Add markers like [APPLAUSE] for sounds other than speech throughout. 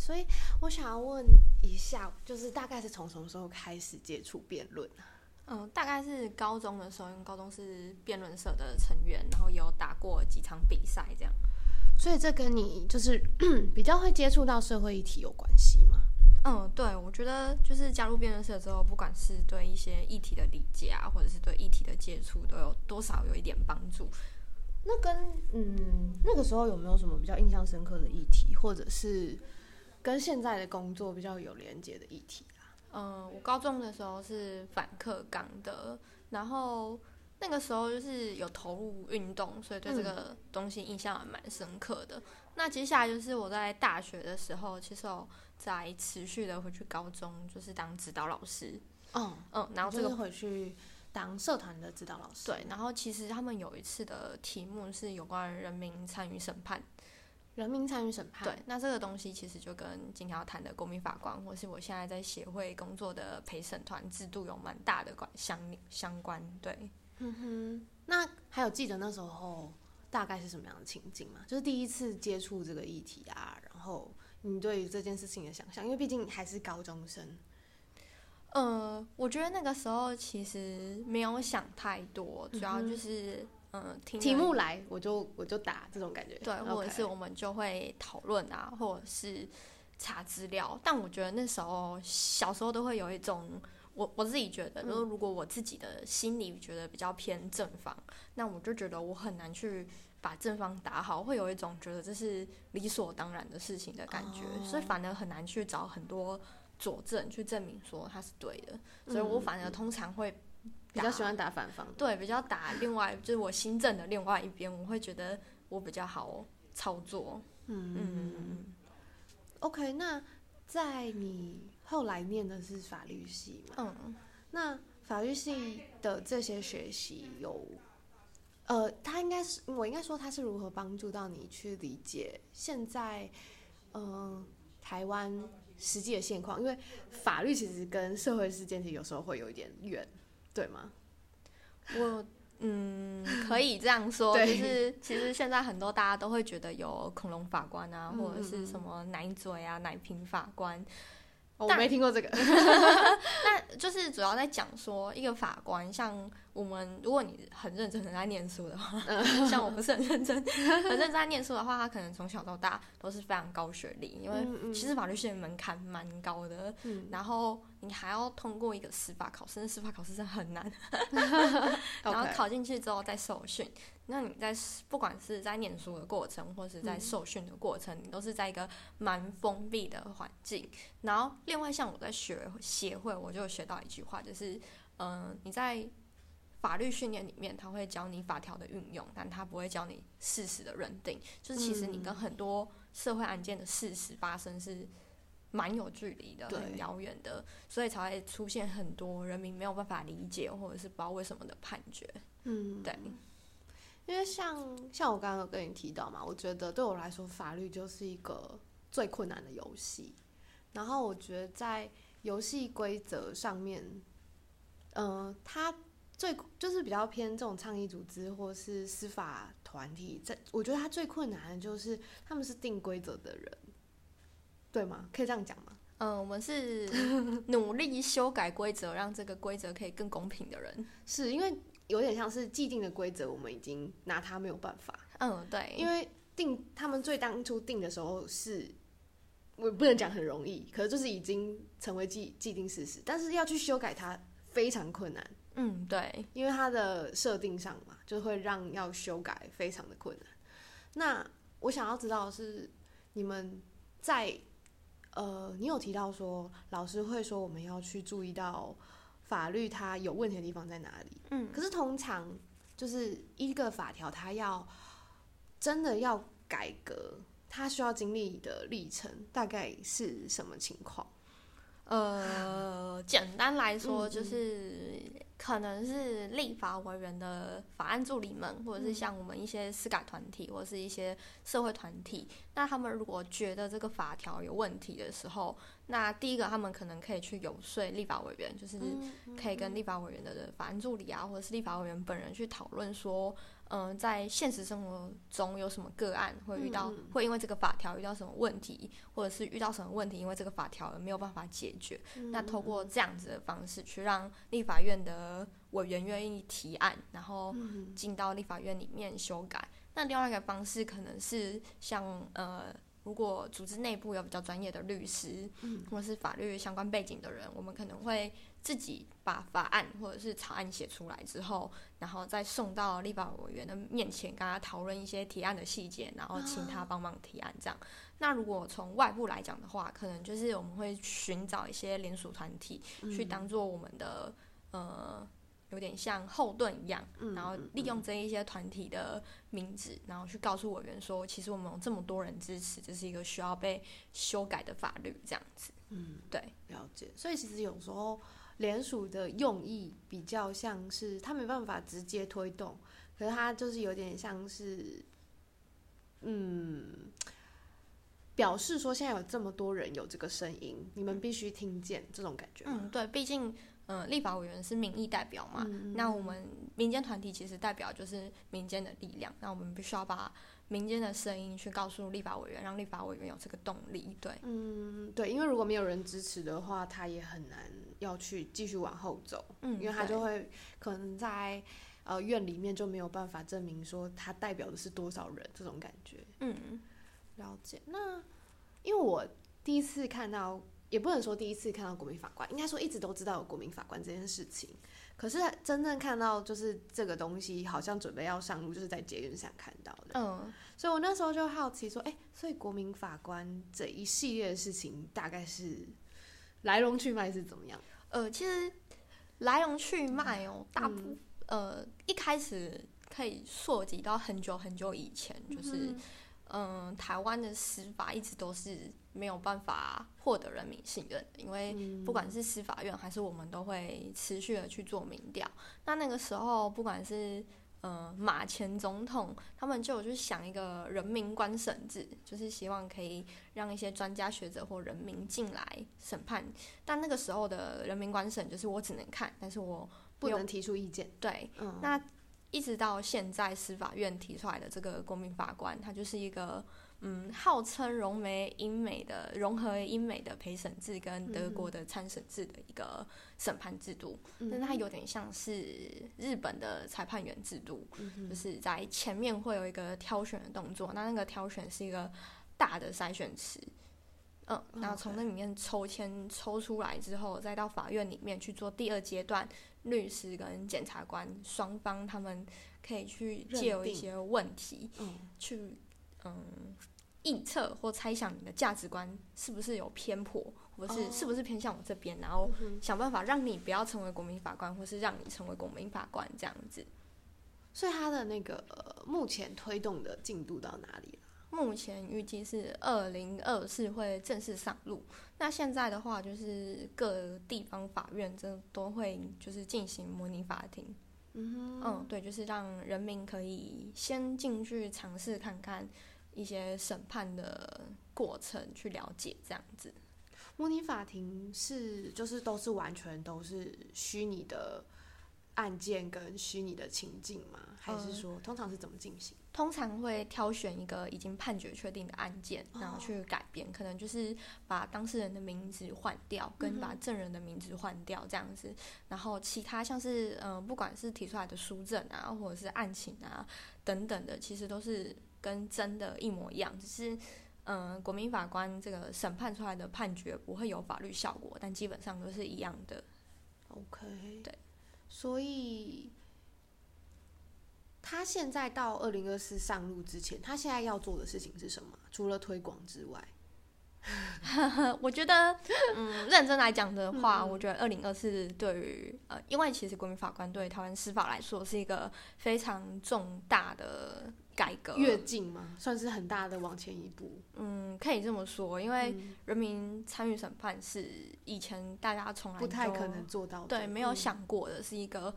所以我想要问一下，就是大概是从什么时候开始接触辩论啊？嗯，大概是高中的时候，因为高中是辩论社的成员，然后有打过几场比赛，这样。所以这跟你就是 [CLEARS THROAT] 比较会接触到社会议题有关系吗？嗯，对，我觉得就是加入辩论社之后，不管是对一些议题的理解啊，或者是对议题的接触，都有多少有一点帮助。那跟嗯那个时候有没有什么比较印象深刻的议题，或者是跟现在的工作比较有连接的议题啊？嗯，我高中的时候是反课纲的，然后那个时候就是有投入运动，所以对这个东西印象还蛮深刻的。那接下来就是我在大学的时候，其实我在持续的回去高中，就是当指导老师。嗯嗯，然后这个回去当社团的指导老师。对，然后其实他们有一次的题目是有关人民参与审判。人民参与审判。对，那这个东西其实就跟今天要谈的国民法官，或是我现在在协会工作的陪审团制度有蛮大的关相相关。对，嗯哼。那还有记得那时候大概是什么样的情景吗？就是第一次接触这个议题啊，然后你对于这件事情的想象，因为毕竟还是高中生。呃，我觉得那个时候其实没有想太多，主要就是嗯，听题目来我就我就打这种感觉。对，或者是我们就会讨论啊，或者是查资料。但我觉得那时候小时候都会有一种，我我自己觉得，就是如果我自己的心里觉得比较偏正方，那我就觉得我很难去把正方打好，会有一种觉得这是理所当然的事情的感觉，所以反而很难去找很多佐证去证明说它是对的。所以我反而通常会。比较喜欢打反方，对，比较打另外就是我新政的另外一边，我会觉得我比较好操作。嗯嗯嗯。OK，那在你后来念的是法律系嘛？嗯。那法律系的这些学习有，呃，他应该是我应该说他是如何帮助到你去理解现在，嗯，台湾实际的现况？因为法律其实跟社会事件其实有时候会有一点远。对吗？我嗯，可以这样说，就是其实现在很多大家都会觉得有恐龙法官啊，或者是什么奶嘴啊、奶瓶法官。我没听过这个，[LAUGHS] [LAUGHS] 那就是主要在讲说一个法官，像我们，如果你很认真很在念书的话，[LAUGHS] 像我不是很认真很认真在念书的话，他可能从小到大都是非常高学历，因为其实法律系的门槛蛮高的，然后你还要通过一个司法考试，司法考试真的很难，[LAUGHS] 然后考进去之后再受训。那你在不管是在念书的过程，或是在受训的过程，你都是在一个蛮封闭的环境。然后，另外像我在学协会，我就学到一句话，就是，嗯，你在法律训练里面，他会教你法条的运用，但他不会教你事实的认定。就是其实你跟很多社会案件的事实发生是蛮有距离的，很遥远的，所以才会出现很多人民没有办法理解，或者是不知道为什么的判决。嗯，对。因为像像我刚刚有跟你提到嘛，我觉得对我来说，法律就是一个最困难的游戏。然后我觉得在游戏规则上面，嗯，它最就是比较偏这种倡议组织或是司法团体，在我觉得他最困难的就是他们是定规则的人，对吗？可以这样讲吗？嗯，我们是努力修改规则，让这个规则可以更公平的人，是因为。有点像是既定的规则，我们已经拿它没有办法。嗯，对，因为定他们最当初定的时候是，我不能讲很容易，可是就是已经成为既既定事实。但是要去修改它非常困难。嗯，对，因为它的设定上嘛，就会让要修改非常的困难。那我想要知道的是，你们在呃，你有提到说老师会说我们要去注意到。法律它有问题的地方在哪里？嗯，可是通常就是一个法条，它要真的要改革，它需要经历的历程大概是什么情况？呃，简单来说就是。可能是立法委员的法案助理们，或者是像我们一些司改团体，或者是一些社会团体。那他们如果觉得这个法条有问题的时候，那第一个他们可能可以去游说立法委员，就是可以跟立法委员的法案助理啊，或者是立法委员本人去讨论说，嗯，在现实生活中有什么个案会遇到，会因为这个法条遇到什么问题，或者是遇到什么问题，因为这个法条而没有办法解决。那透过这样子的方式去让立法院的委员愿意提案，然后嗯进到立法院里面修改。那另外一个方式可能是像呃，如果组织内部有比较专业的律师，嗯或者是法律相关背景的人，我们可能会自己把法案或者是草案写出来之后，然后再送到立法委员的面前，跟他讨论一些提案的细节，然后请他帮忙提案这样。那如果从外部来讲的话，可能就是我们会寻找一些联署团体，去当做我们的呃，有点像后盾一样，嗯然后利用这一些团体的名字，然后去告诉委员说，其实我们有这么多人支持，这是一个需要被修改的法律，这样子。嗯，对，了解。所以其实有时候联署的用意比较像是他没办法直接推动，可是他就是有点像是，嗯，表示说现在有这么多人有这个声音，你们必须听见这种感觉吗。嗯，对，毕竟。嗯，立法委员是民意代表嘛，嗯那我们民间团体其实代表就是民间的力量，那我们必须要把民间的声音去告诉立法委员，让立法委员有这个动力。对，嗯，对，因为如果没有人支持的话，他也很难要去继续往后走，嗯，因为他就会可能在呃院里面就没有办法证明说他代表的是多少人这种感觉。嗯了解。那因为我第一次看到，也不能说第一次看到国民法官，应该说一直都知道有国民法官这件事情。可是真正看到就是这个东西好像准备要上路，就是在捷运上看到的。嗯所以我那时候就好奇说，哎、所以国民法官这一系列的事情大概是来龙去脉是怎么样？呃，其实来龙去脉哦，大部、嗯呃一开始可以溯及到很久很久以前，就是嗯、台湾的司法一直都是没有办法获得人民信任的，因为嗯不管是司法院还是我们都会持续的去做民调。那那个时候，不管是呃马前总统，他们就有去想一个人民官审制，就是希望可以让一些专家学者或人民进来审判。但那个时候的人民官审就是我只能看，但是我不能提出意见。对嗯，那一直到现在，司法院提出来的这个国民法官，他就是一个嗯，号称融媒英美的融合英美的陪审制跟德国的参审制的一个审判制度，嗯。但是它有点像是日本的裁判员制度，嗯就是在前面会有一个挑选的动作，那那个挑选是一个大的筛选池。嗯，然后从那里面抽签抽出来之后，再到法院里面去做第二阶段，律师跟检察官双方他们可以去借由一些问题嗯。去嗯臆测或猜想你的价值观是不是有偏颇，或是哦是不是偏向我这边，然后嗯想办法让你不要成为国民法官，或是让你成为国民法官这样子。所以他的那个、呃目前推动的进度到哪里了？目前预计是二零二四会正式上路。那现在的话，就是各地方法院这都会就是进行模拟法庭。嗯嗯，对，就是让人民可以先进去尝试看看一些审判的过程，去了解这样子。模拟法庭是就是都是完全都是虚拟的案件跟虚拟的情境吗？还是嗯说通常是怎么进行？通常会挑选一个已经判决确定的案件，然后去改编，可能就是把当事人的名字换掉，跟把证人的名字换掉这样子。然后其他像是嗯、呃不管是提出来的书证啊，或者是案情啊等等的，其实都是跟真的一模一样，只是嗯、呃国民法官这个审判出来的判决不会有法律效果，但基本上都是一样的。OK，对，所以他现在到二零二四上路之前，他现在要做的事情是什么？除了推广之外，[LAUGHS] 我觉得，嗯，认真来讲的话，我觉得二零二四对于呃，因为其实国民法官对台湾司法来说是一个非常重大的改革，跃进嘛，算是很大的往前一步。嗯，可以这么说，因为嗯人民参与审判是以前大家从来不太可能做到的，对，没有嗯想过的，是一个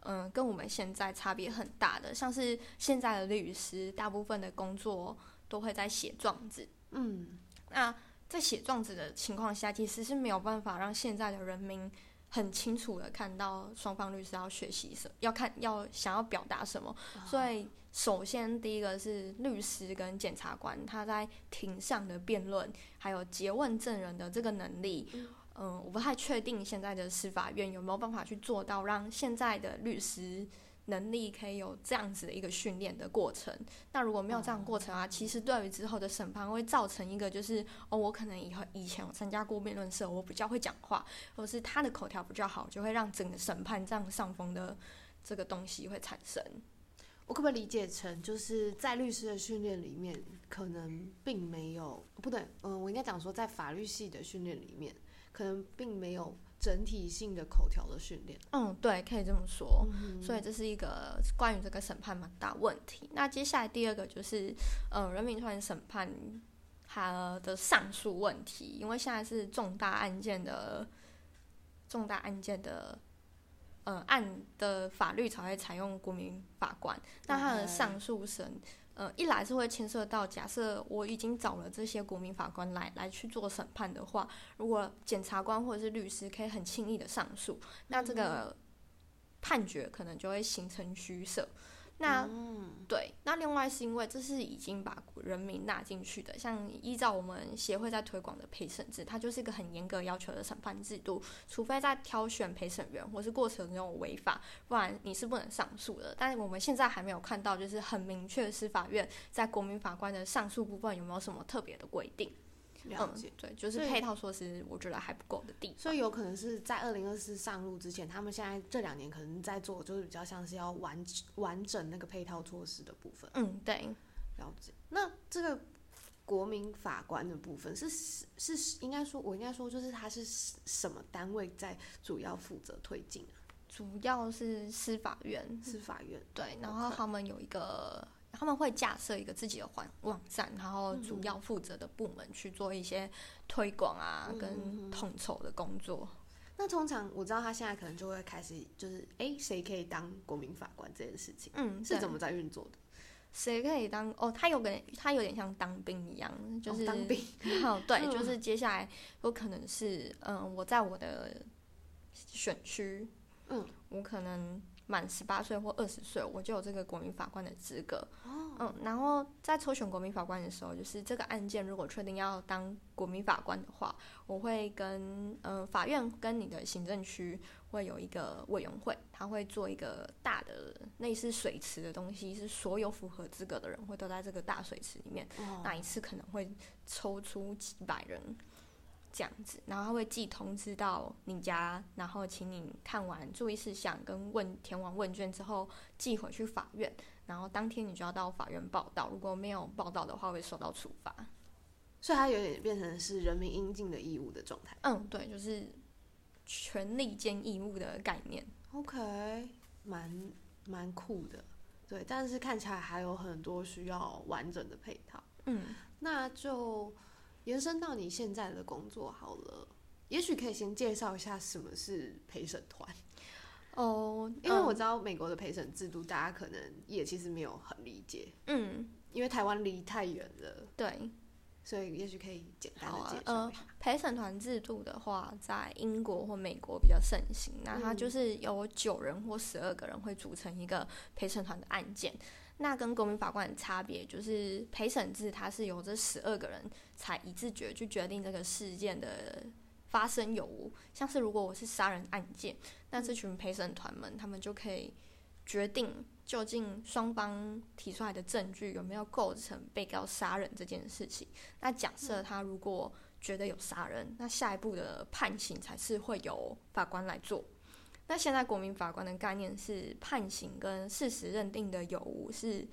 嗯，跟我们现在差别很大的。像是现在的律师，大部分的工作都会在写状子。嗯，那在写状子的情况下，其实是没有办法让现在的人民很清楚的看到双方律师要学习什，要看要想要表达什么。所以，首先第一个是律师跟检察官他在庭上的辩论，还有诘问证人的这个能力。嗯，我不太确定现在的司法院有没有办法去做到，让现在的律师能力可以有这样子的一个训练的过程。那如果没有这样过程啊，其实对于之后的审判会造成一个就是，哦，我可能以后以前有参加过辩论社，我比较会讲话，或是他的口条比较好，就会让整个审判这样上风的这个东西会产生。我可不可以理解成，就是在律师的训练里面，可能并没有不对，嗯，我应该讲说，在法律系的训练里面。可能并没有整体性的口条的训练。嗯，对，可以这么说。所以这是一个关于这个审判蛮大问题。那接下来第二个就是，呃，人民团审判它的上诉问题，因为现在是重大案件的重大案件的呃案的法律才会采用国民法官，那他的上诉审。呃，一来是会牵涉到，假设我已经找了这些国民法官来来去做审判的话，如果检察官或者是律师可以很轻易的上诉，那这个判决可能就会形成虚设。那对，那另外是因为这是已经把人民纳进去的，像依照我们协会在推广的陪审制，它就是一个很严格要求的审判制度，除非在挑选陪审员或是过程中违法，不然你是不能上诉的。但是我们现在还没有看到，就是很明确司法院在国民法官的上诉部分有没有什么特别的规定。了解，对，就是配套措施，我觉得还不够的地方。所以有可能是在二零二四上路之前，他们现在这两年可能在做，就是比较像是要完完整那个配套措施的部分。嗯，对，了解。那这个国民法官的部分是是应该说，我应该说就是他是什么单位在主要负责推进啊？主要是司法院，司法院对，然后他们有一个。他们会架设一个自己的网网站，然后主要负责的部门去做一些推广啊，跟统筹的工作。那通常我知道他现在可能就会开始，就是哎，谁可以当国民法官这件事情，嗯，是怎么在运作的？谁可以当？哦，他有个，他有点像当兵一样，就是当兵。好，对，[LAUGHS] 就是接下来有可能是，嗯，我在我的选区，嗯，我可能。满十八岁或二十岁，我就有这个国民法官的资格。哦，嗯，然后在抽选国民法官的时候，就是这个案件如果确定要当国民法官的话，我会跟嗯法院跟你的行政区会有一个委员会，他会做一个大的类似水池的东西，是所有符合资格的人会都在这个大水池里面。那一次可能会抽出几百人。这样子，然后他会寄通知到你家，然后请你看完注意事项跟问填完问卷之后寄回去法院，然后当天你就要到法院报到，如果没有报道的话会受到处罚。所以它有点变成是人民应尽的义务的状态。嗯，对，就是权利兼义务的概念。OK，蛮蛮酷的。对，但是看起来还有很多需要完整的配套。嗯，那就。延伸到你现在的工作好了，也许可以先介绍一下什么是陪审团哦，因为我知道美国的陪审制度，大家可能也其实没有很理解，嗯，因为台湾离太远了，对，所以也许可以简单的介绍一下。陪审团制度的话，在英国或美国比较盛行，那它就是有九人或十二个人会组成一个陪审团的案件。那跟国民法官的差别就是，陪审制它是由这十二个人才一致决去决定这个事件的发生有无。像是如果我是杀人案件，那这群陪审团们他们就可以决定究竟双方提出来的证据有没有构成被告杀人这件事情。那假设他如果觉得有杀人，那下一步的判刑才是会由法官来做。那现在国民法官的概念是判刑跟事实认定的有无是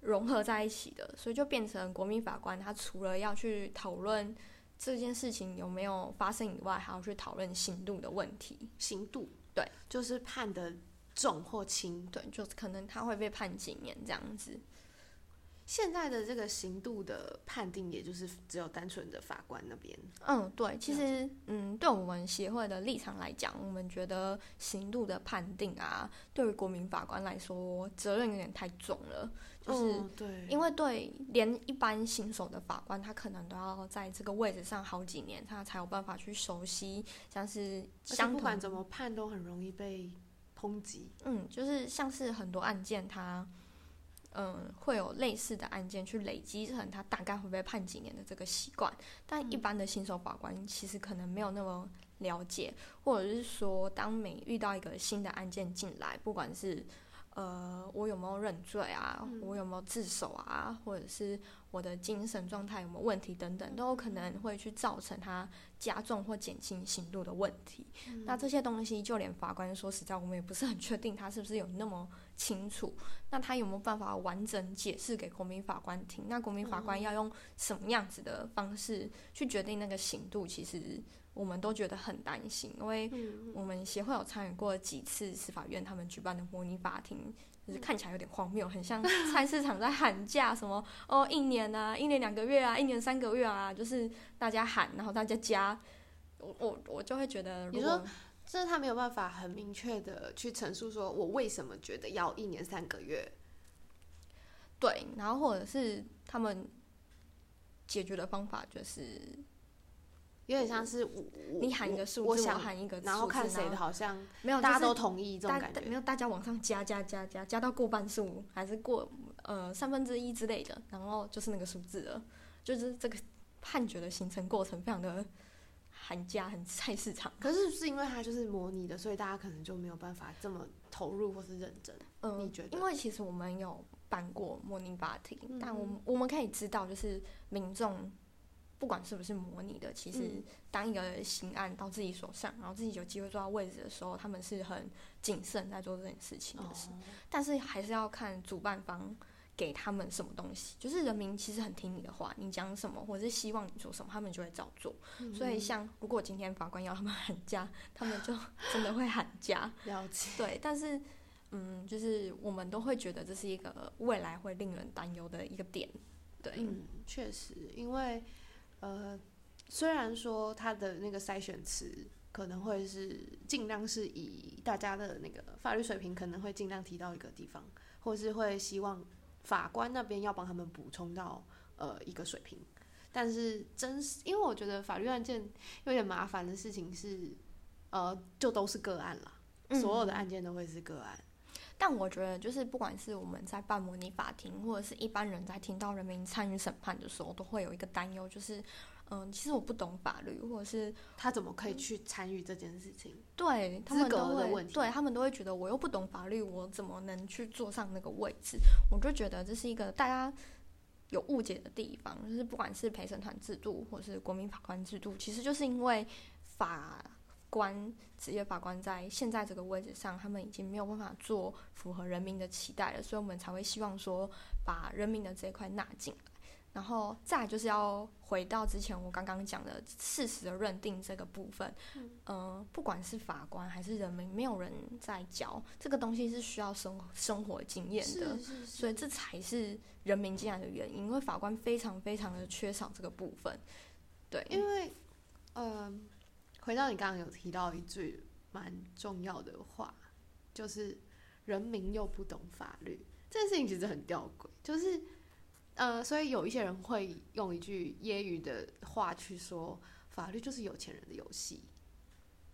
融合在一起的，所以就变成国民法官他除了要去讨论这件事情有没有发生以外，还要去讨论刑度的问题。刑度，对，就是判的重或轻，对，就是可能他会被判几年这样子。现在的这个刑度的判定，也就是只有单纯的法官那边。嗯，对，其实，嗯，对我们协会的立场来讲，我们觉得刑度的判定啊，对于国民法官来说，责任有点太重了。就是对，因为对连一般新手的法官，他可能都要在这个位置上好几年，他才有办法去熟悉，像是相不管怎么判都很容易被抨击。嗯，就是像是很多案件他。嗯，会有类似的案件去累积成他大概会被判几年的这个习惯，但一般的新手法官其实可能没有那么了解，或者是说，当每遇到一个新的案件进来，不管是呃我有没有认罪啊，我有没有自首啊，或者是我的精神状态有没有问题等等，都有可能会去造成他加重或减轻刑度的问题。那这些东西，就连法官说实在，我们也不是很确定他是不是有那么。清楚，那他有没有办法完整解释给国民法官听？那国民法官要用什么样子的方式去决定那个刑度？其实我们都觉得很担心，因为我们协会有参与过几次司法院他们举办的模拟法庭，就是看起来有点荒谬，很像菜市场在喊价，什么 [LAUGHS] 哦一年啊，一年两个月啊，一年三个月啊，就是大家喊，然后大家加，我我我就会觉得，如果。这他没有办法很明确的去陈述，说我为什么觉得要一年三个月。对，然后或者是他们解决的方法就是有点像是我你喊一个数字，我喊一个，然后看谁的好像没有大家都同意这种感觉，没有大家往上加加加加加到过半数，还是过呃三分之一之类的，然后就是那个数字了，就是这个判决的形成过程非常的。寒假很菜市场，可是是因为它就是模拟的，所以大家可能就没有办法这么投入或是认真。嗯，你觉得？因为其实我们有办过模拟法庭，但我们我们可以知道，就是民众不管是不是模拟的，其实当一个刑案到自己手上，然后自己有机会坐到位置的时候，他们是很谨慎在做这件事情的。但是还是要看主办方。给他们什么东西，就是人民其实很听你的话，你讲什么或者是希望你做什么，他们就会照做。所以，像如果今天法官要他们喊价，[LAUGHS] 他们就真的会喊价。了解。对，但是，嗯，就是我们都会觉得这是一个未来会令人担忧的一个点。对，嗯，确实，因为呃，虽然说他的那个筛选词可能会是尽量是以大家的那个法律水平，可能会尽量提到一个地方，或是会希望。法官那边要帮他们补充到呃一个水平，但是真实因为我觉得法律案件有点麻烦的事情是，呃，就都是个案了，所有的案件都会是个案。但我觉得就是不管是我们在办模拟法庭，或者是一般人在听到人民参与审判的时候，都会有一个担忧，就是。嗯，其实我不懂法律，或者是他怎么可以去参与这件事情？对他们都会，对他们都会觉得我又不懂法律，我怎么能去坐上那个位置？我就觉得这是一个大家有误解的地方，就是不管是陪审团制度，或是国民法官制度，其实就是因为法官职业法官在现在这个位置上，他们已经没有办法做符合人民的期待了，所以我们才会希望说把人民的这一块纳进来。然后再就是要回到之前我刚刚讲的事实的认定这个部分，嗯，不管是法官还是人民，没有人在教这个东西是需要生生活经验的，所以这才是人民进来的原因。因为法官非常非常的缺少这个部分，对，因为，嗯，回到你刚刚有提到一句蛮重要的话，就是人民又不懂法律，这件事情其实很吊诡，就是。呃，所以有一些人会用一句揶揄的话去说，法律就是有钱人的游戏，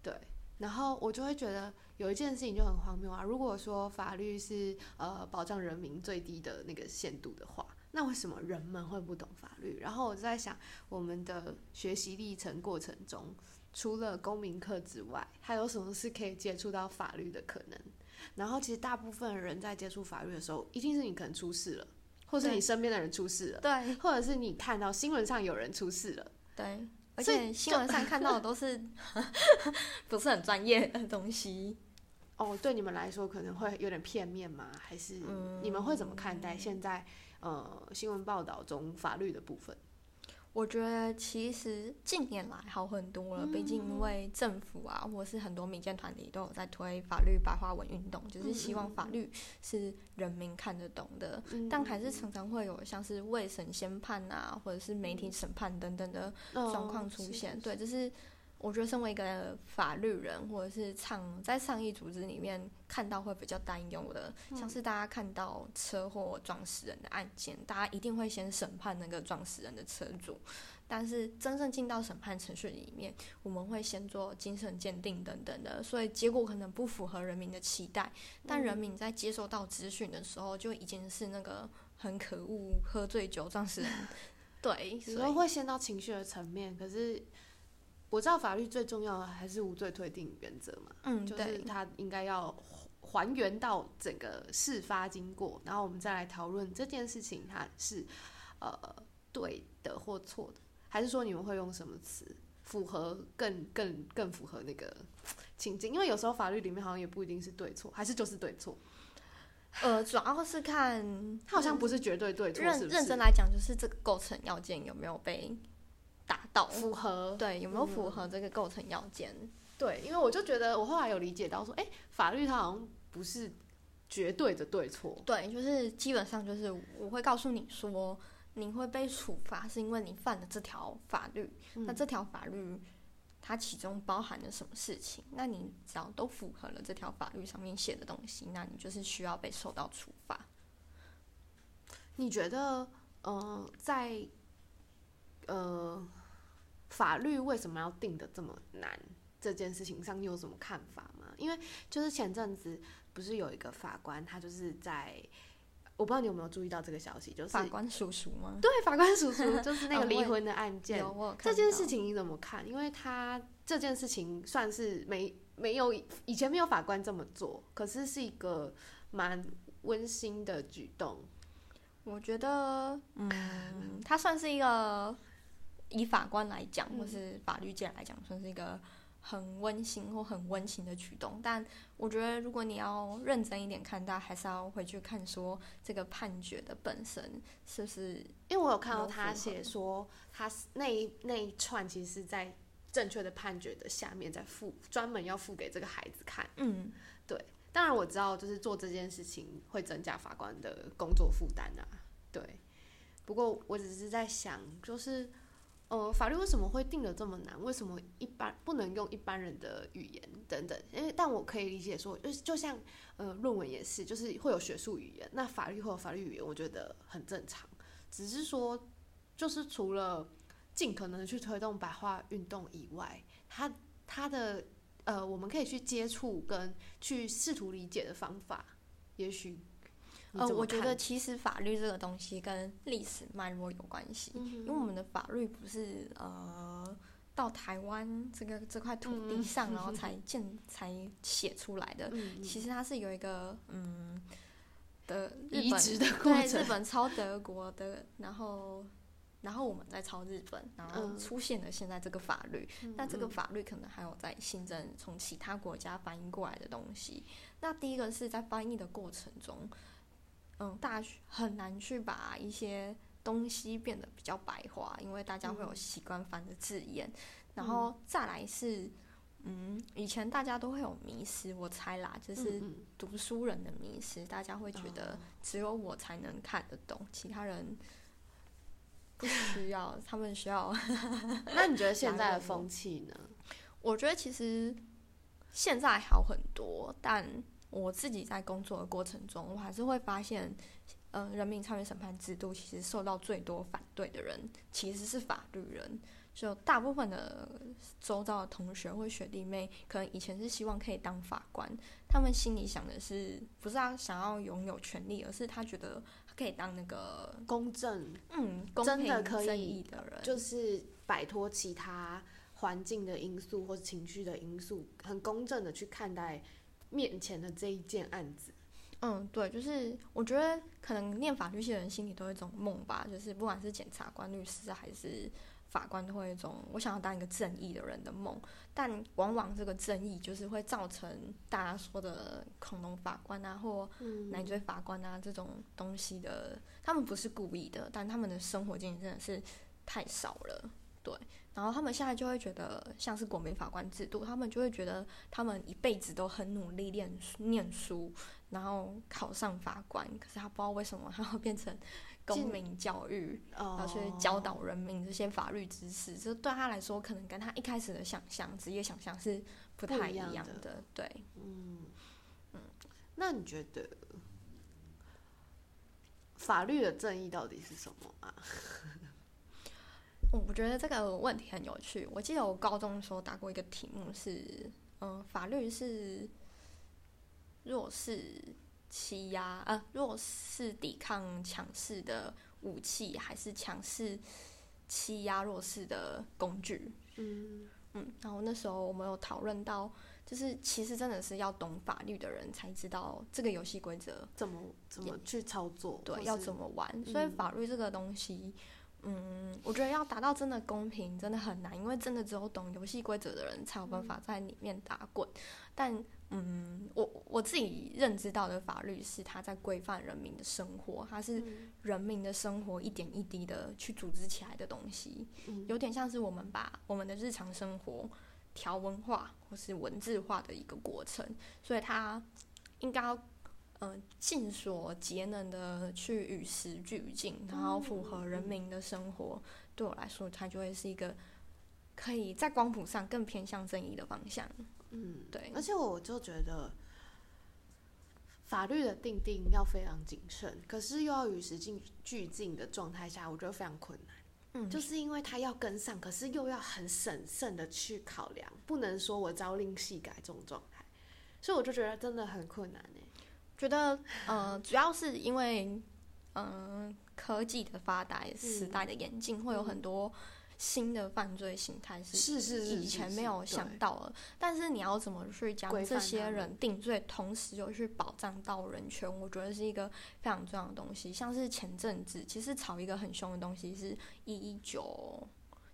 对。然后我就会觉得有一件事情就很荒谬啊。如果说法律是呃保障人民最低的那个限度的话，那为什么人们会不懂法律？然后我就在想，我们的学习历程过程中，除了公民课之外，还有什么是可以接触到法律的可能？然后其实大部分人在接触法律的时候，一定是你可能出事了。或是你身边的人出事了，对，或者是你看到新闻上有人出事了，对，而且新闻上看到的都是 [LAUGHS] [LAUGHS] 不是很专业的东西。哦，对你们来说可能会有点片面吗？还是你们会怎么看待现在呃新闻报道中法律的部分？我觉得其实近年来好很多了，毕竟因为政府啊，或者是很多民间团体都有在推法律白话文运动，就是希望法律是人民看得懂的。但还是常常会有像是未审先判啊，或者是媒体审判等等的状况出现。对，就是。我觉得身为一个法律人，或者是倡在上议组织里面看到会比较担忧的，像是大家看到车祸撞死人的案件，大家一定会先审判那个撞死人的车主，但是真正进到审判程序里面，我们会先做精神鉴定等等的，所以结果可能不符合人民的期待，但人民在接收到资讯的时候，就已经是那个很可恶，喝醉酒撞死人，[LAUGHS] 对，所以会先到情绪的层面，可是。我知道法律最重要的还是无罪推定原则嘛，嗯，就是他应该要还原到整个事发经过，然后我们再来讨论这件事情它是呃对的或错的，还是说你们会用什么词符合更更更符合那个情境？因为有时候法律里面好像也不一定是对错，还是就是对错。呃，主要是看它好像不是绝对对错，认认真来讲，就是这个构成要件有没有被。达到符合对有没有符合这个构成要件？对，因为我就觉得我后来有理解到说，哎，法律它好像不是绝对的对错。对，就是基本上就是我会告诉你说，你会被处罚是因为你犯了这条法律。那这条法律它其中包含了什么事情？那你只要都符合了这条法律上面写的东西，那你就是需要被受到处罚。你觉得，呃，在呃。法律为什么要定的这么难？这件事情上你有什么看法吗？因为就是前阵子不是有一个法官，他就是在，我不知道你有没有注意到这个消息，就是法官叔叔吗？对，法官叔叔就是那个 [LAUGHS] 离婚的案件。有这件事情你怎么看？因为他这件事情算是没没有以前没有法官这么做，可是是一个蛮温馨的举动。我觉得，嗯，他算是一个。以法官来讲，或是法律界来讲，算是一个很温馨或很温情的举动。但我觉得，如果你要认真一点看待，还是要回去看说这个判决的本身是不是？因为我有看到他写说，他那一那一串其实是在正确的判决的下面，在付专门要付给这个孩子看。嗯，对。当然我知道，就是做这件事情会增加法官的工作负担啊。对。不过我只是在想，就是。呃，法律为什么会定的这么难？为什么一般不能用一般人的语言等等？因为但我可以理解说，就就像呃，论文也是，就是会有学术语言，那法律会有法律语言，我觉得很正常。只是说，就是除了尽可能去推动白话运动以外，它它的呃，我们可以去接触跟去试图理解的方法，也许。呃，我觉得其实法律这个东西跟历史脉络有关系，因为我们的法律不是呃到台湾这个这块土地上，然后才建才写出来的。其实它是有一个嗯的移植的过程，日本抄德国的，然后然后我们再抄日本，然后出现了现在这个法律。那这个法律可能还有在新增从其他国家翻译过来的东西。那第一个是在翻译的过程中。嗯，大学很难去把一些东西变得比较白话，因为大家会有习惯翻的字眼，然后再来是，嗯，以前大家都会有迷失，我猜啦，就是读书人的迷失，大家会觉得只有我才能看得懂，其他人不需要，他们需要。[LAUGHS] 那你觉得现在的风气呢？我觉得其实现在好很多，但。我自己在工作的过程中，我还是会发现，嗯，人民参与审判制度其实受到最多反对的人其实是法律人。就大部分的周遭的同学或学弟妹，可能以前是希望可以当法官，他们心里想的是，不是他想要拥有权利，而是他觉得可以当那个公正，嗯，真的可以的人，就是摆脱其他环境的因素或情绪的因素，很公正的去看待。面前的这一件案子，嗯，对，就是我觉得可能念法律系的人心里都有一种梦吧，就是不管是检察官、律师还是法官，都会有一种我想要当一个正义的人的梦。但往往这个正义就是会造成大家说的恐龙法官啊，或奶嘴法官啊这种东西的，他们不是故意的，但他们的生活经验真的是太少了，对。然后他们现在就会觉得，像是国民法官制度，他们就会觉得他们一辈子都很努力念念书，然后考上法官，可是他不知道为什么他会变成公民教育，[LAUGHS] 然后去教导人民这些法律知识，这对他来说，可能跟他一开始的想象、职业想象是不太一样的。对，嗯嗯，那你觉得法律的正义到底是什么啊？我觉得这个问题很有趣。我记得我高中的时候答过一个题目是，嗯，法律是弱势欺压，呃，弱势抵抗强势的武器，还是强势欺压弱势的工具？嗯嗯。然后那时候我们有讨论到，就是其实真的是要懂法律的人才知道这个游戏规则怎么怎么去操作，对，要怎么玩。所以法律这个东西。嗯，我觉得要达到真的公平，真的很难，因为真的只有懂游戏规则的人才有办法在里面打滚。但，嗯，我我自己认知到的法律是，它在规范人民的生活，它是人民的生活一点一滴的去组织起来的东西，有点像是我们把我们的日常生活条文化或是文字化的一个过程，所以它应该。嗯，尽所节能的去与时俱进，然后符合人民的生活。对我来说，它就会是一个可以在光谱上更偏向正义的方向。嗯，对。而且我就觉得，法律的定定要非常谨慎，可是又要与时俱俱进的状态下，我觉得非常困难。嗯，就是因为他要跟上，可是又要很审慎的去考量，不能说我朝令夕改这种状态。所以我就觉得真的很困难呢。觉得，呃，主要是因为，嗯，科技的发达，时代的演进，会有很多新的犯罪形态是是是以前没有想到的。但是你要怎么去将这些人定罪，同时又去保障到人权，我觉得是一个非常重要的东西。像是前阵子，其实炒一个很凶的东西是一一九。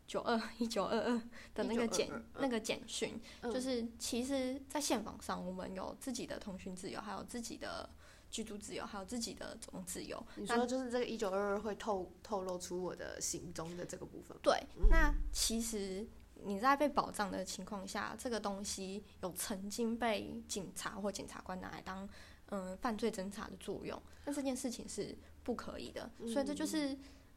九二 [LAUGHS] 一九二二的那个简那个简讯，就是其实，在宪法上，我们有自己的通讯自由，还有自己的居住自由，还有自己的种自由。你说就是这个一九二二会透透露出我的行踪的这个部分？对，那其实你在被保障的情况下，这个东西有曾经被警察或检察官拿来当嗯犯罪侦查的作用，那这件事情是不可以的，所以这就是。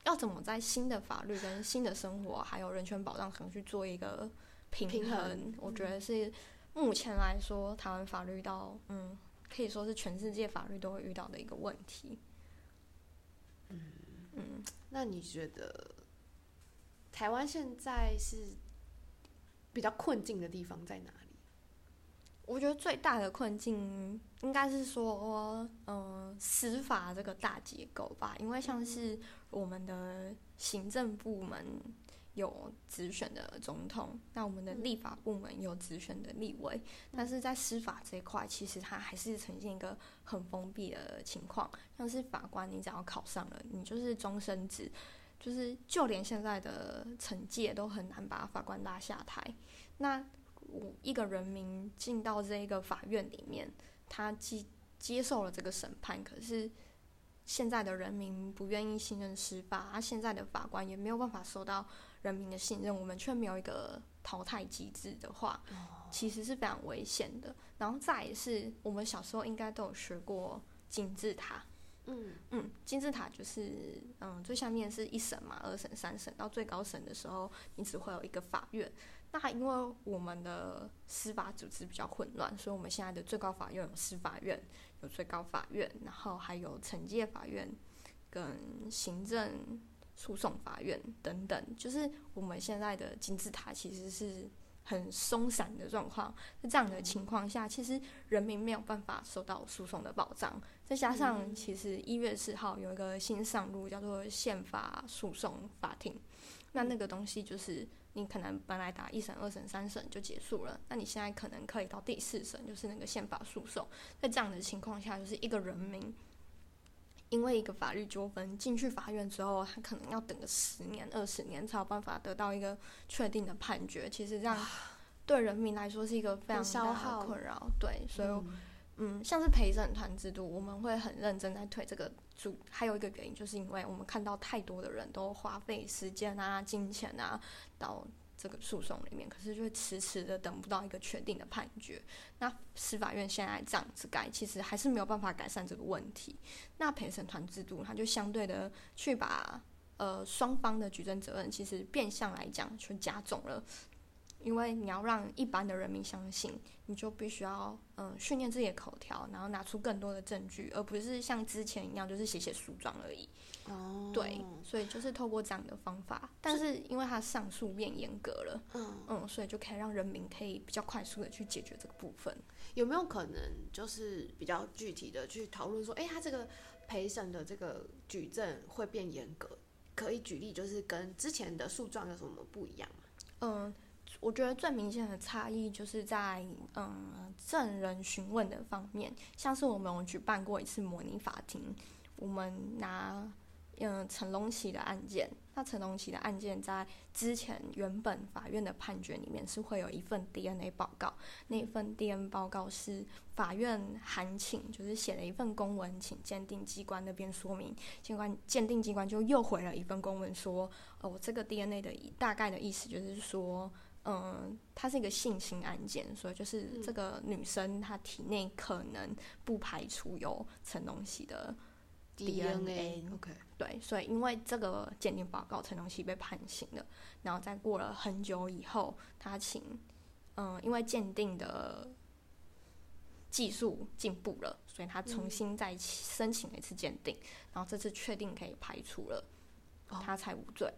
要怎么在新的法律跟新的生活还有人权保障上去做一个平衡？我觉得是目前来说台湾法律到嗯，可以说是全世界法律都会遇到的一个问题。嗯嗯，那你觉得台湾现在是比较困境的地方在哪里？我觉得最大的困境应该是说，嗯，司法这个大结构吧，因为像是。我们的行政部门有直选的总统，那我们的立法部门有直选的立委，但是在司法这一块，其实它还是呈现一个很封闭的情况。像是法官，你只要考上了，你就是终身制，就是就连现在的惩戒都很难把法官拉下台。那我一个人民进到这一个法院里面，他接接受了这个审判，可是。现在的人民不愿意信任司法，而现在的法官也没有办法受到人民的信任，我们却没有一个淘汰机制的话，其实是非常危险的。然后再是，我们小时候应该都有学过金字塔，嗯嗯，金字塔就是嗯最下面是一审嘛，二审、三审，到最高审的时候，你只会有一个法院。那因为我们的司法组织比较混乱，所以我们现在的最高法院有司法院。有最高法院，然后还有惩戒法院跟行政诉讼法院等等，就是我们现在的金字塔其实是很松散的状况。在这样的情况下，其实人民没有办法受到诉讼的保障。再加上，其实一月四号有一个新上路，叫做宪法诉讼法庭。那那个东西就是。你可能本来打一审、二审、三审就结束了，那你现在可能可以到第四审，就是那个宪法诉讼。在这样的情况下，就是一个人民因为一个法律纠纷进去法院之后，他可能要等个十年、二十年才有办法得到一个确定的判决。其实这样对人民来说是一个非常大的困扰。对，所以嗯，像是陪审团制度，我们会很认真在推这个主还有一个原因，就是因为我们看到太多的人都花费时间啊、金钱啊到这个诉讼里面，可是就会迟迟的等不到一个确定的判决。那司法院现在这样子改，其实还是没有办法改善这个问题。那陪审团制度，它就相对的去把呃双方的举证责任，其实变相来讲就加重了。因为你要让一般的人民相信，你就必须要嗯训练自己的口条，然后拿出更多的证据，而不是像之前一样就是写写诉状而已。哦，对，所以就是透过这样的方法，但是因为它上诉变严格了，嗯嗯，所以就可以让人民可以比较快速的去解决这个部分。有没有可能就是比较具体的去讨论说，哎、他这个陪审的这个举证会变严格？可以举例，就是跟之前的诉状有什么不一样吗？嗯，我觉得最明显的差异就是在嗯证人询问的方面，像是我们有举办过一次模拟法庭，我们拿嗯陈龙喜的案件，那陈龙喜的案件在之前原本法院的判决里面是会有一份 DNA 报告，那份 DNA 报告是法院函请，就是写了一份公文，请鉴定机关那边说明，机关鉴定机关就又回了一份公文说，哦，这个 DNA 的大概的意思就是说。嗯，它是一个性侵案件，所以就是这个女生她体内可能不排除有陈龙喜的 DNA OK，对，所以因为这个鉴定报告，陈龙喜被判刑了，然后在过了很久以后，他请，嗯，因为鉴定的技术进步了，所以他重新再申请了一次鉴定，然后这次确定可以排除了，哦。他才无罪。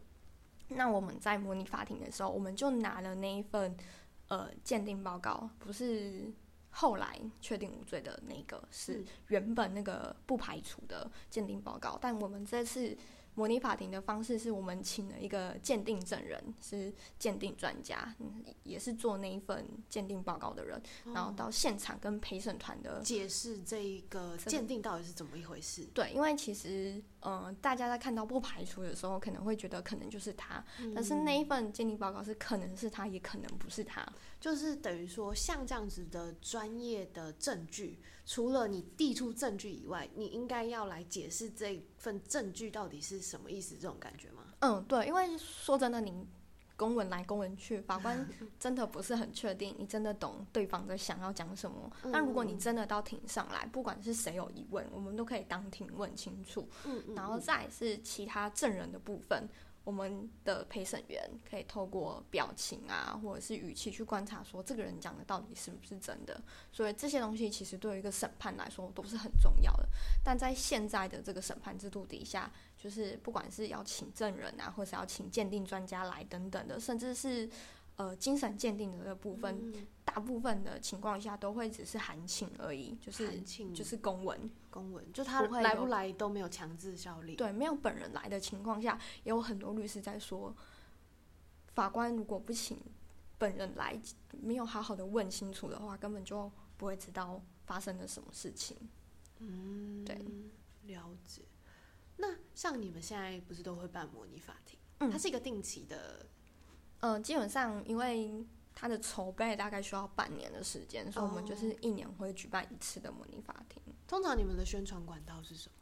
那我们在模拟法庭的时候，我们就拿了那一份呃鉴定报告，不是后来确定无罪的那个，是嗯原本那个不排除的鉴定报告。但我们这次模拟法庭的方式是我们请了一个鉴定证人，是鉴定专家，嗯，也是做那一份鉴定报告的人，然后到现场跟陪审团的解释这一个这个鉴定到底是怎么一回事？对，因为其实，嗯、大家在看到不排除的时候，可能会觉得可能就是他，但是那一份鉴定报告是可能是他，也可能不是他。就是等于说，像这样子的专业的证据，除了你递出证据以外，你应该要来解释这份证据到底是什么意思，这种感觉吗？嗯，对，因为说真的，你公文来公文去，法官真的不是很确定你真的懂对方在想要讲什么。但如果你真的到庭上来，不管是谁有疑问，我们都可以当庭问清楚。嗯嗯然后再是其他证人的部分，我们的陪审员可以透过表情啊，或者是语气去观察，说这个人讲的到底是不是真的。所以这些东西其实对于一个审判来说都是很重要的。但在现在的这个审判制度底下，就是不管是要请证人啊，或是要请鉴定专家来等等的，甚至是呃精神鉴定的这个部分，嗯大部分的情况下都会只是函请而已，就是函请就是公文。公文，就他来不来都没有强制效力。对，没有本人来的情况下，也有很多律师在说，法官如果不请本人来，没有好好的问清楚的话，根本就不会知道发生了什么事情。嗯，对，了解。那像你们现在不是都会办模拟法庭？嗯它是一个定期的，嗯、基本上因为它的筹备大概需要半年的时间，所以我们就是一年会举办一次的模拟法庭。通常你们的宣传管道是什么？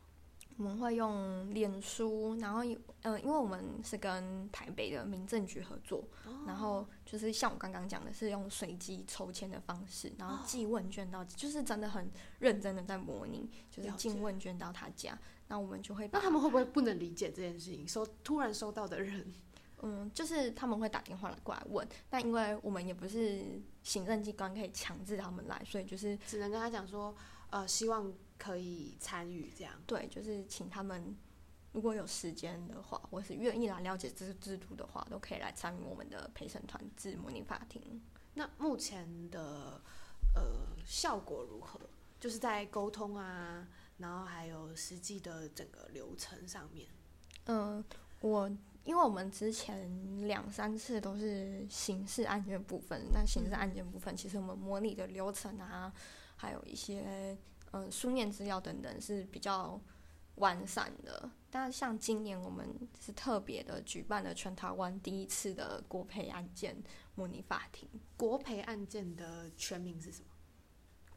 我们会用脸书，然后有呃，因为我们是跟台北的民政局合作，然后就是像我刚刚讲的，是用随机抽签的方式，然后寄问卷到，就是真的很认真的在模拟，就是进问卷到他家，那我们就会把那他们会不会不能理解这件事情？收突然收到的人，[LAUGHS] 嗯，就是他们会打电话来过来问，但因为我们也不是行政机关可以强制他们来，所以就是只能跟他讲说，呃，希望可以参与这样。对，就是请他们如果有时间的话，或是愿意来了解这个制度的话，都可以来参与我们的陪审团制模拟法庭。那目前的呃效果如何？就是在沟通啊，然后还有实际的整个流程上面。嗯，我因为我们之前两三次都是刑事案件部分，那刑事案件部分其实我们模拟的流程啊，还有一些嗯书面资料等等是比较完善的。但像今年我们是特别的举办了全台湾第一次的国赔案件模拟法庭。国赔案件的全名是什么？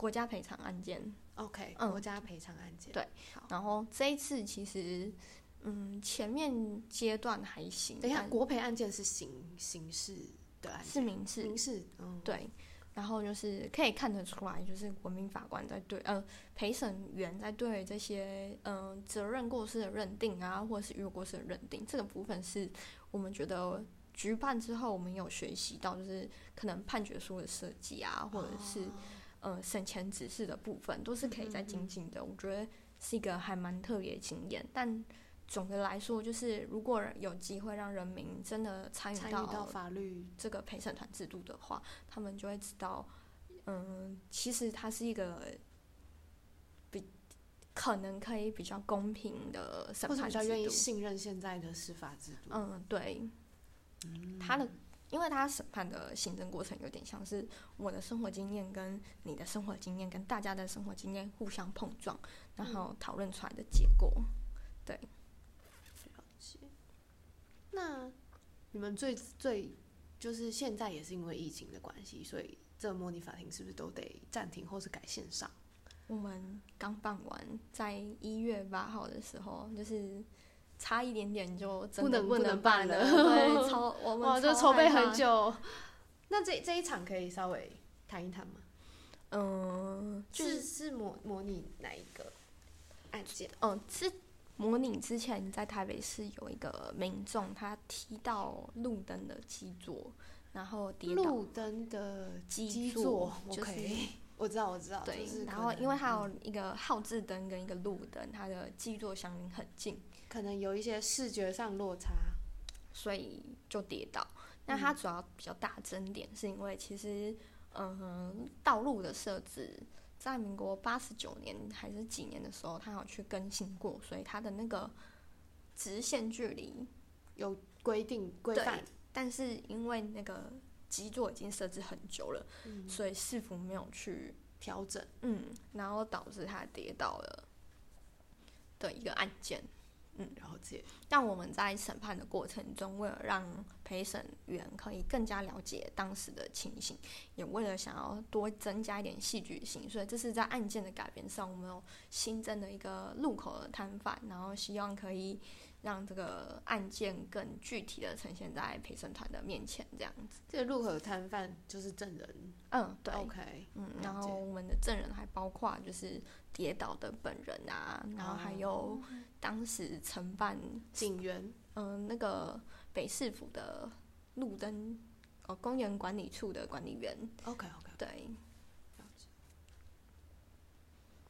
国家赔偿案件。OK，、嗯。国家赔偿案件。对，然后这一次其实，嗯，前面阶段还行，等一下，但国赔案件是刑刑事的案件，是民事，民事，嗯，对。然后就是可以看得出来，就是国民法官在对呃陪审员在对这些嗯、呃责任过失的认定啊，或者是逾越过失的认定，这个部分是我们觉得举办之后我们有学习到，就是可能判决书的设计啊，或者是、哦呃省钱指示的部分，都是可以再精进的。我觉得是一个还蛮特别的经验，但。总的来说，就是如果有机会让人民真的参与到法律，这个陪审团制度的话，他们就会知道，嗯，其实它是一个比可能可以比较公平的审或者判制比较愿意。信任现在的司法制度。嗯，对，他的。因为他审判的行政过程有点像是我的生活经验跟你的生活经验跟大家的生活经验互相碰撞，然后讨论出来的结果。对。了解那你们最最就是现在也是因为疫情的关系，所以这模拟法庭是不是都得暂停或是改线上？我们刚办完，在一月八号的时候，就是差一点点就真的不不能不能办办了对，[LAUGHS] 超我们哇，这筹备。很久。那这这一场可以稍微谈一谈吗？嗯，就是是模模拟哪一个案件？嗯，是模拟之前在台北市有一个民众，他踢到路灯的基座，然后跌倒。路灯的基基座座就是，OK，[LAUGHS] 我知道我知道，对就是，然后因为它嗯有一个号志灯跟一个路灯，它的基座相邻很近，可能有一些视觉上落差，所以就跌倒。那它主要比较大争点，是因为其实，嗯，道路的设置在民国八十九年还是几年的时候，它有去更新过，所以它的那个直线距离，有规定规对范，但是因为那个基座已经设置很久了，嗯所以市府没有去，调整。嗯，然后导致它跌倒了的一个案件。嗯。了解，但我们在审判的过程中，为了让陪审员可以更加了解当时的情形，也为了想要多增加一点戏剧性，所以这是在案件的改编上，我们有新增的一个路口的摊贩，然后希望可以让这个案件更具体的呈现在陪审团的面前，这样子。这个路口摊贩就是证人嗯，对。，OK，嗯，然后我们的证人还包括就是跌倒的本人啊，然后还有当时承办警员嗯，那个北市府的路灯哦，公园管理处的管理员，，OK OK，对，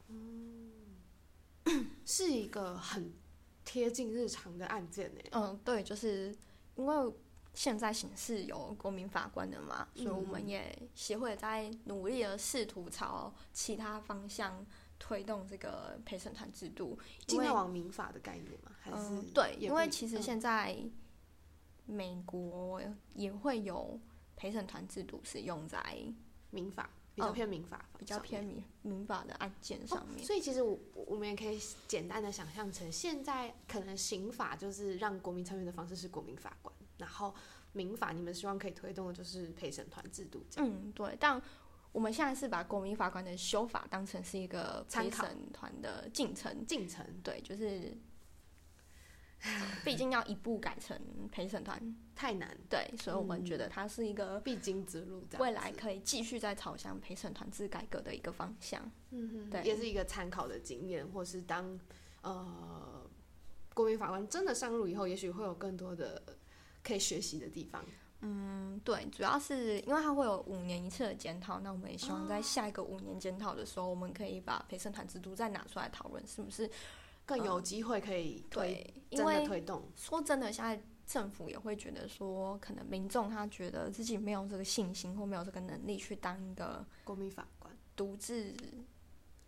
嗯。[COUGHS] 是一个很贴近日常的案件呢。嗯，对，就是因为现在刑事有国民法官的嘛，所以我们嗯也协会在努力的试图朝其他方向推动这个陪审团制度，尽量往民法的概念嘛？还是嗯，对，因为其实现在美国也会有陪审团制度是用在民法比较嗯偏民法，比较偏民民法的案件上面。所以其实我我们也可以简单的想象成，现在可能刑法就是让国民参与的方式是国民法官，然后民法你们希望可以推动的就是陪审团制度这样。嗯，对，但我们现在是把国民法官的修法当成是一个陪审团的进程，进程对，就是 [LAUGHS] 毕竟要一步改成陪审团，太难，对，所以我们觉得它是一个必经之路这样子。未来可以继续在朝向陪审团制改革的一个方向。嗯哼，对也是一个参考的经验，或是当呃国民法官真的上路以后，也许会有更多的可以学习的地方。嗯，对，主要是因为它会有五年一次的检讨，那我们也希望在下一个五年检讨的时候，我们可以把陪审团制度再拿出来讨论，是不是？更有机会可以推、真的为推动。说真的，现在政府也会觉得说，可能民众他觉得自己没有这个信心或没有这个能力去当一个国民法官，独自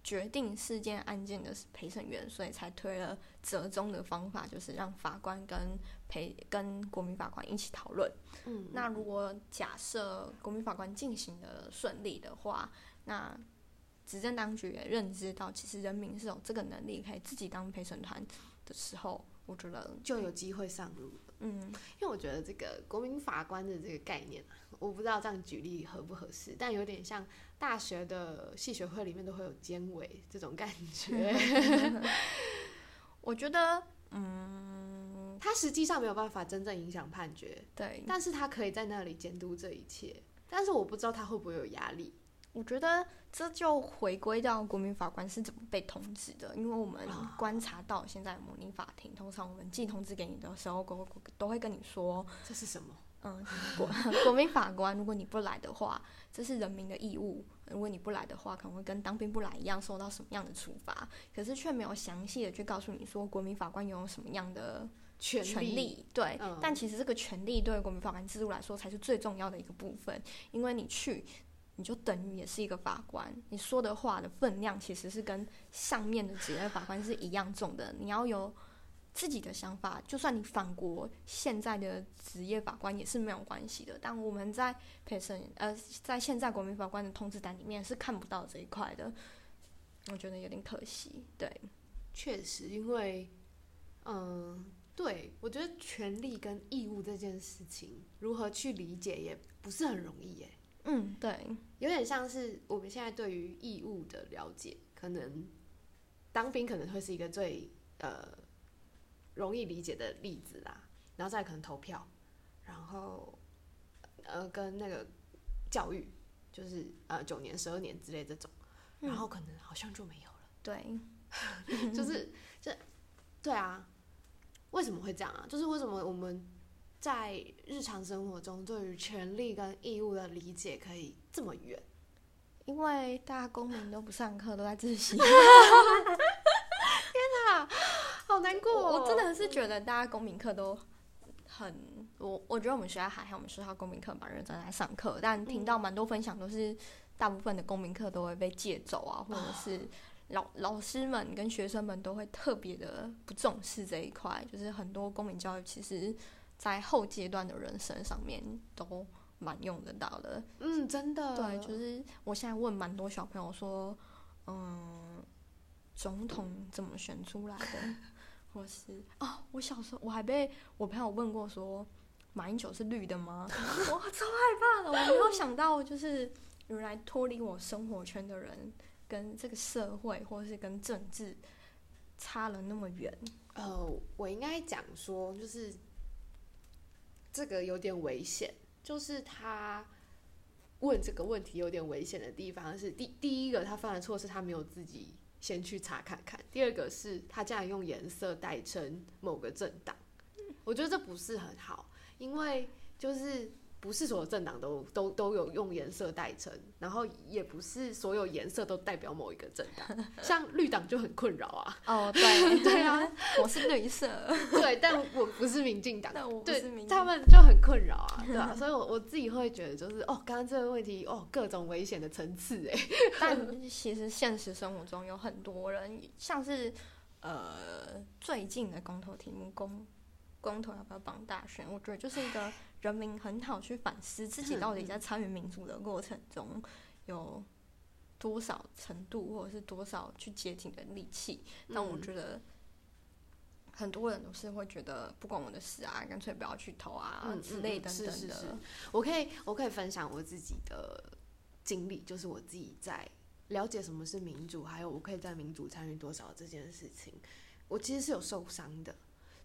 决定事件案件的陪审员，所以才推了折中的方法，就是让法官跟陪跟国民法官一起讨论。嗯，那如果假设国民法官进行的顺利的话，那执政当局也认知到，其实人民是有这个能力可以自己当陪审团的时候，我觉得就有机会上路了。嗯，因为我觉得这个国民法官的这个概念啊，我不知道这样举例合不合适，但有点像大学的系学会里面都会有监委这种感觉。[LAUGHS] 我觉得，嗯，他实际上没有办法真正影响判决，对，但是他可以在那里监督这一切。但是我不知道他会不会有压力。我觉得这就回归到国民法官是怎么被通知的，因为我们观察到现在模拟法庭，通常我们寄通知给你的时候，都都会跟你说这是什么？嗯，国 [LAUGHS] 国民法官，如果你不来的话，这是人民的义务。如果你不来的话，可能会跟当兵不来一样，受到什么样的处罚？可是却没有详细的去告诉你说，国民法官拥有什么样的权利？对，但其实这个权利对国民法官制度来说才是最重要的一个部分，因为你去。你就等于也是一个法官，你说的话的分量其实是跟上面的职业法官是一样重的。你要有自己的想法，就算你反驳现在的职业法官也是没有关系的。但我们在陪审呃，在现在国民法官的通知单里面是看不到这一块的，我觉得有点可惜。对，确实，因为嗯，对我觉得权利跟义务这件事情如何去理解也不是很容易耶。嗯，对，有点像是我们现在对于义务的了解，可能当兵可能会是一个最呃容易理解的例子啦，然后再可能投票，然后呃跟那个教育，就是呃九年、十二年之类这种，然后可能好像就没有了。对，[LAUGHS] 就是这，对啊，为什么会这样啊？就是为什么我们？在日常生活中，对于权利跟义务的理解可以这么远，[LAUGHS] 因为大家公民都不上课，都在自习。[LAUGHS] 天哪，好难过！我真的是觉得大家公民课都很……我我觉得我们学校还好，我们学校公民课蛮认真在上课，但听到蛮多分享都是大部分的公民课都会被借走啊，[SIGHS] 或者是老老师们跟学生们都会特别的不重视这一块，就是很多公民教育其实。在后阶段的人生上面都蛮用得到的，嗯，真的，对，就是我现在问蛮多小朋友说，嗯，总统怎么选出来的，[LAUGHS] 或是哦，我小时候我还被我朋友问过说，马英九是绿的吗？[LAUGHS] 我超害怕的，我没有想到就是原来脱离我生活圈的人跟这个社会或者是跟政治差了那么远。呃，我应该讲说就是。这个有点危险，就是他问这个问题有点危险的地方是第第一个他犯的错是他没有自己先去查看看，第二个是他竟然用颜色代称某个政党，我觉得这不是很好，因为就是。不是所有政党都都都有用颜色代称，然后也不是所有颜色都代表某一个政党，[LAUGHS] 像绿党就很困扰啊。哦，对 [LAUGHS] 对啊，我是绿色，对，但我不是民进党，对，他们就很困扰啊，对啊，[LAUGHS] 所以我我自己会觉得就是，哦，刚刚这个问题，哦，各种危险的层次，哎，但其实现实生活中有很多人，像是呃最近的公投题目公。公投要不要绑大选？我觉得就是一个人民很好去反思自己到底在参与民主的过程中有多少程度，或者是多少去接近的力气。但我觉得很多人都是会觉得不关我的事啊，干脆不要去投啊之类等等的。我可以我可以分享我自己的经历，就是我自己在了解什么是民主，还有我可以在民主参与多少这件事情，我其实是有受伤的。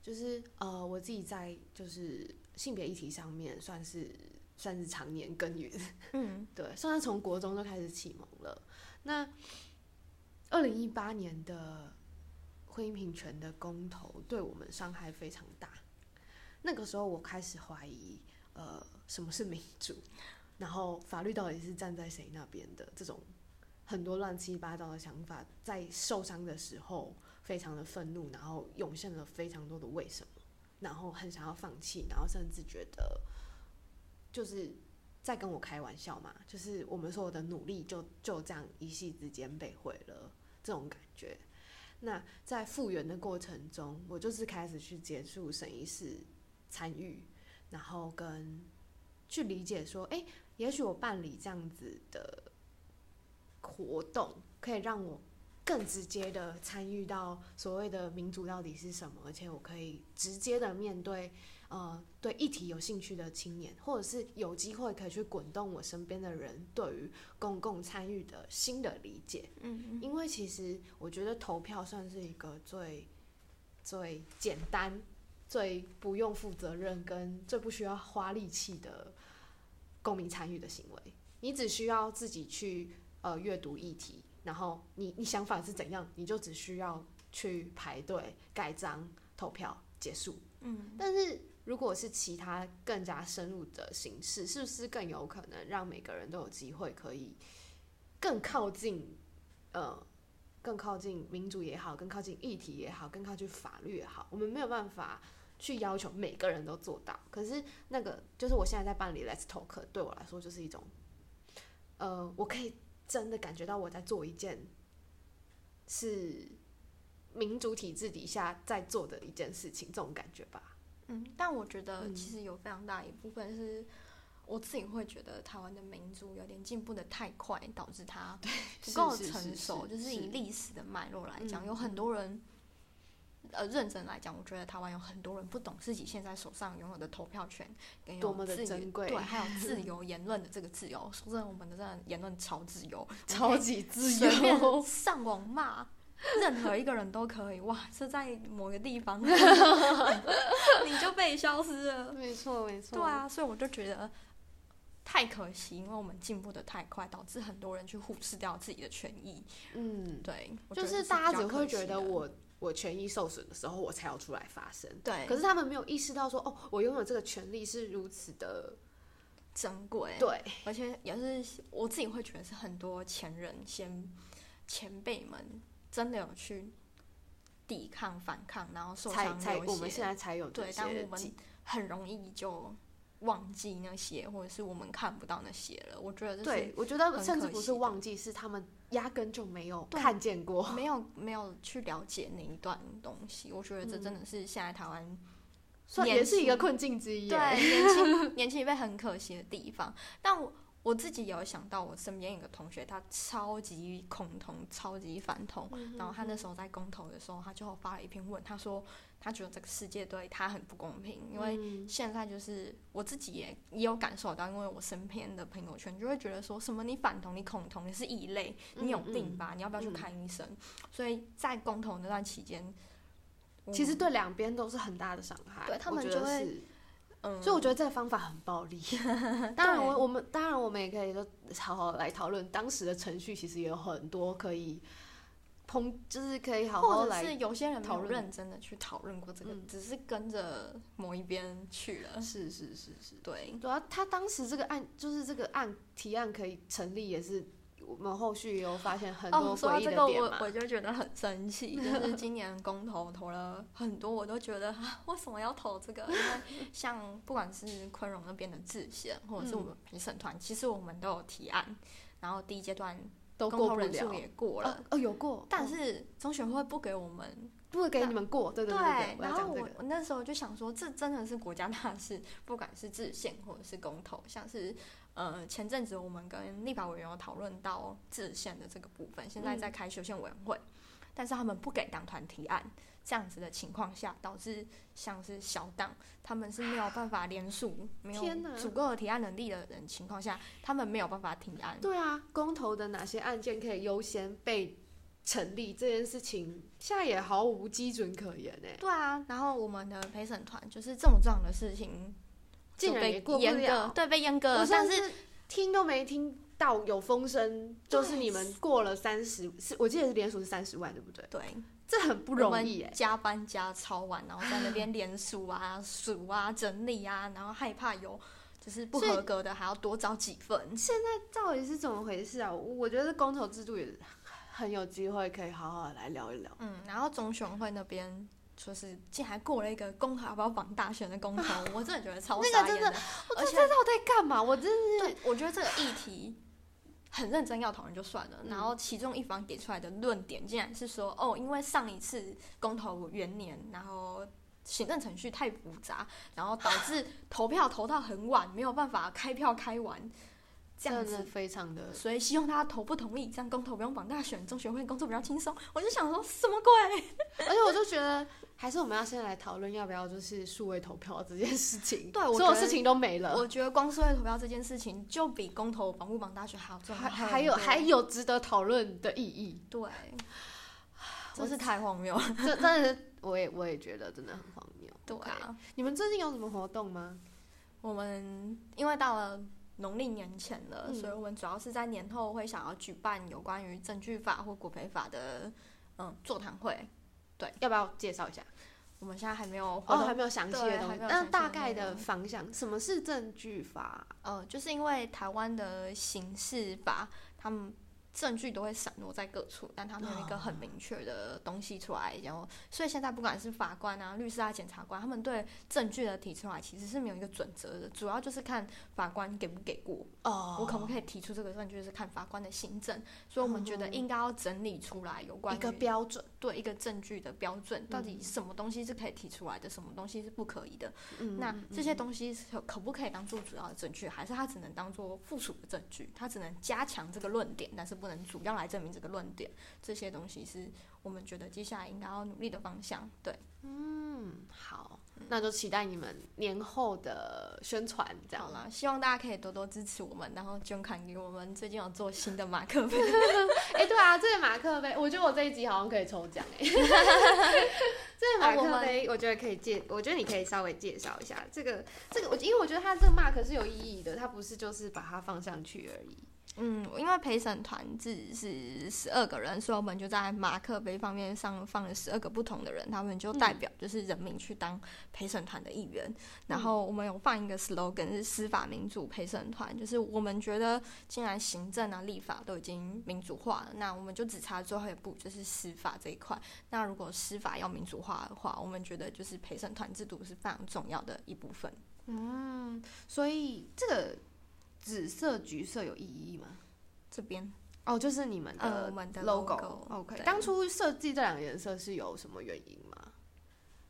就是呃，我自己在就是性别议题上面算是算是常年耕耘，[LAUGHS] 嗯，对，算是从国中就开始启蒙了。那二零一八年的婚姻平权的公投对我们伤害非常大。那个时候我开始怀疑，呃，什么是民主，然后法律到底是站在谁那边的？这种很多乱七八糟的想法，在受伤的时候。非常的愤怒，然后涌现了非常多的为什么，然后很想要放弃，然后甚至觉得就是在跟我开玩笑嘛，就是我们所有的努力就就这样一夕之间被毁了这种感觉。那在复原的过程中，我就是开始去接触审议室参与，然后跟去理解说，哎，也许我办理这样子的活动，可以让我。更直接的参与到所谓的民主到底是什么，而且我可以直接的面对，呃，对议题有兴趣的青年，或者是有机会可以去滚动我身边的人对于公共参与的新的理解。嗯因为其实我觉得投票算是一个最最简单、最不用负责任跟最不需要花力气的公民参与的行为。你只需要自己去呃阅读议题，然后你你想法是怎样，你就只需要去排队盖章投票结束。嗯，但是如果是其他更加深入的形式，是不是更有可能让每个人都有机会可以更靠近呃更靠近民主也好，更靠近议题也好，更靠近法律也好？我们没有办法去要求每个人都做到。可是那个就是我现在在办理 Let's Talk，对我来说就是一种呃，我可以真的感觉到我在做一件是民主体制底下在做的一件事情，这种感觉吧。嗯，但我觉得嗯其实有非常大一部分是我自己会觉得台湾的民主有点进步的太快，导致它不够成熟。是就是以历史的脉络来讲，嗯有很多人。呃，认真来讲，我觉得台湾有很多人不懂自己现在手上拥有的投票权，跟有多么的自由珍贵对，还有 [LAUGHS] 自由言论的这个自由。说真的，我们的这个言论超自由，超级自由，[LAUGHS] 上网骂任何一个人都可以。哇，这在某个地方 [LAUGHS] 你就被消失了。没错没错。对，啊，所以我就觉得太可惜，因为我们进步的太快，导致很多人去忽视掉自己的权益。嗯，对，就是大家只会觉得我我权益受损的时候，我才要出来发声。对，可是他们没有意识到说，哦，我拥有这个权利是如此的，珍贵，对，而且也是我自己会觉得是很多前人先前辈们真的有去抵抗反抗，然后受才才伤流血我们现在才有这对，但我们很容易就忘记那些，或者是我们看不到那些了。我觉得这对，我觉得甚至不是忘记，是他们压根就没有看见过。没有没有去了解那一段东西。我觉得这真嗯的是现在台湾算也是一个困境之一。对 [LAUGHS] 年轻 [LAUGHS] 年轻一辈很可惜的地方。但我我自己有想到，我身边有个同学，他超级恐同，超级反同。嗯然后他那时候在公投的时候，他就发了一篇问，他说他觉得这个世界对他很不公平，因为嗯现在就是我自己也也有感受到，因为我身边的朋友圈就会觉得说什么你反同、你恐同、你是异类，你有病吧？你要不要去嗯看医生？所以在公同那段期间，其实对两边都是很大的伤害。对他们就会嗯，所以我觉得这个方法很暴力。[LAUGHS] [LAUGHS] 当然我，我们当然我们也可以说好好来讨论当时的程序，其实也有很多可以抨，就是可以好好来是有些人讨论真的去讨论过这个，嗯只是跟着某一边去了。是是是是，对，对啊，他当时这个案就是这个案提案可以成立，也是我们后续有发现很多哦，说到这个的点嘛。我我就觉得很生气，[LAUGHS] 就是今年公投投了很多，我都觉得啊，为什么要投这个？因为 [LAUGHS] 像不管是昆荣那边的制宪，或者是我嗯们评审团，其实我们都有提案，然后第一阶段都过不了也过了，哦哦，有过，但哦是中选会不给我们不会给你们过，对对对然后。我我那时候就想说，这真的是国家大事，不管是制宪或者是公投，像是呃前阵子我们跟立法委员有讨论到制宪的这个部分，现在嗯在开修宪委员会，但是他们不给党团提案，这样子的情况下，导致像是小党他们是没有办法联署，没有足够的提案能力的人情况下，他们没有办法提案。对啊，公投的哪些案件可以优先被成立这件事情，现在也毫无基准可言哎。对啊，然后我们的陪审团就是这么重要的事情，竟然也过不阉了割，对，被阉割但是听都没听到有风声，就是你们过了三十，是我记得是联署是三十万，对不对？对，这很不容易哎。加班加超晚，然后在那边连数啊、数啊、整理啊，然后害怕有就是不合格的，还要多找几份。现在到底是怎么回事啊？我我觉得公投制度也很有机会可以好好地来聊一聊。嗯，然后中选会那边。就是竟然过了一个公投要不要绑大选的公投，[LAUGHS] 我真的觉得超那个真的傻眼的。我这这到底在干嘛？我真是对，我觉得这个议题很认真要讨论就算了，嗯然后其中一方给出来的论点竟然是说，哦，因为上一次公投元年，然后行政程序太复杂，然后导致投票投到很晚，没有办法开票开完。这样子。真的非常的所以希望大家投不同意，这样公投不用绑大选，中学会工作比较轻松。我就想说什么鬼？[LAUGHS] 而且我就觉得，还是我们要先来讨论要不要就是数位投票这件事情。对我所有事情都没了，我觉得光数位投票这件事情，就比公投绑不绑大选还要重要还。还有还有值得讨论的意义。对，真是太荒谬了。这真的是，我也我也觉得真的很荒谬。对你们最近有什么活动吗？我们因为到了农历年前了，嗯所以我们主要是在年后会想要举办有关于证据法或国赔法的嗯座谈会。对要不要介绍一下？我们现在还没有活哦，动还没有详细对的东西，那大概的方向，什么是证据法？呃，就是因为台湾的刑事法，他们证据都会散落在各处，但他们有一个很明确的东西出来，然后所以现在不管是法官啊、律师啊、检察官，他们对证据的提出来其实是没有一个准则的，主要就是看法官给不给过，哦我可不可以提出这个证据是看法官的行政，所以我们觉得应该要整理出来有关一个标准？对一个证据的标准，到底什么东西是可以提出来的，什么东西是不可以的。嗯那这些东西可不可以当做主要的证据，还是它只能当做附属的证据？它只能加强这个论点，但是不能主要来证明这个论点。这些东西是我们觉得接下来应该要努力的方向。对，嗯，好，那就期待你们年后的宣传，这样好。了，希望大家可以多多支持我们，然后捐款给我们。最近有做新的马克杯，[LAUGHS] 哎、对啊，这个马克杯，我觉得我这一集好像可以抽奖哎。[LAUGHS] 这个马克杯，我觉得可以介，我觉得你可以稍微介绍一下这个这个，我因为我觉得它这个 mark 是有意义的，它不是就是把它放上去而已。嗯，因为陪审团制是十二个人，所以我们就在马克杯方面上放了十二个不同的人，他们就代表就是人民去当陪审团的一员。然后我们有放一个 slogan 是司法民主陪审团，就是我们觉得既然行政啊、立法都已经民主化了，那我们就只差最后一步，就是司法这一块。那如果司法要民主化的话，我们觉得就是陪审团制度是非常重要的一部分。嗯，所以这个紫色、橘色有意义吗？这边哦，就是你们呃，的们的 logo。OK，对当初设计这两个颜色是有什么原因吗？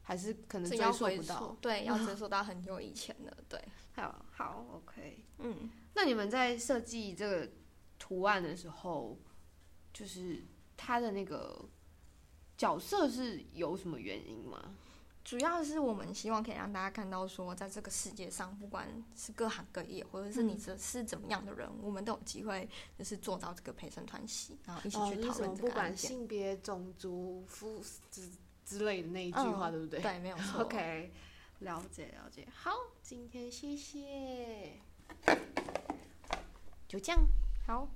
还是可能追这要回溯不到？，对，要 [LAUGHS] 追溯到很久以前的，对，好好，OK。嗯。那你们在设计这个图案的时候，就是它的那个角色是有什么原因吗？主要是我们希望可以让大家看到，说在这个世界上，不管是各行各业，或者是你嗯这是怎么样的人，我们都有机会就是做到这个陪审团席，然后一起哦，去讨就是什么不管论这个。性别、种族、肤之之类的那一句话，嗯对不对？对，没有错。[LAUGHS] OK，了解了解。好，今天谢谢，就这样。好，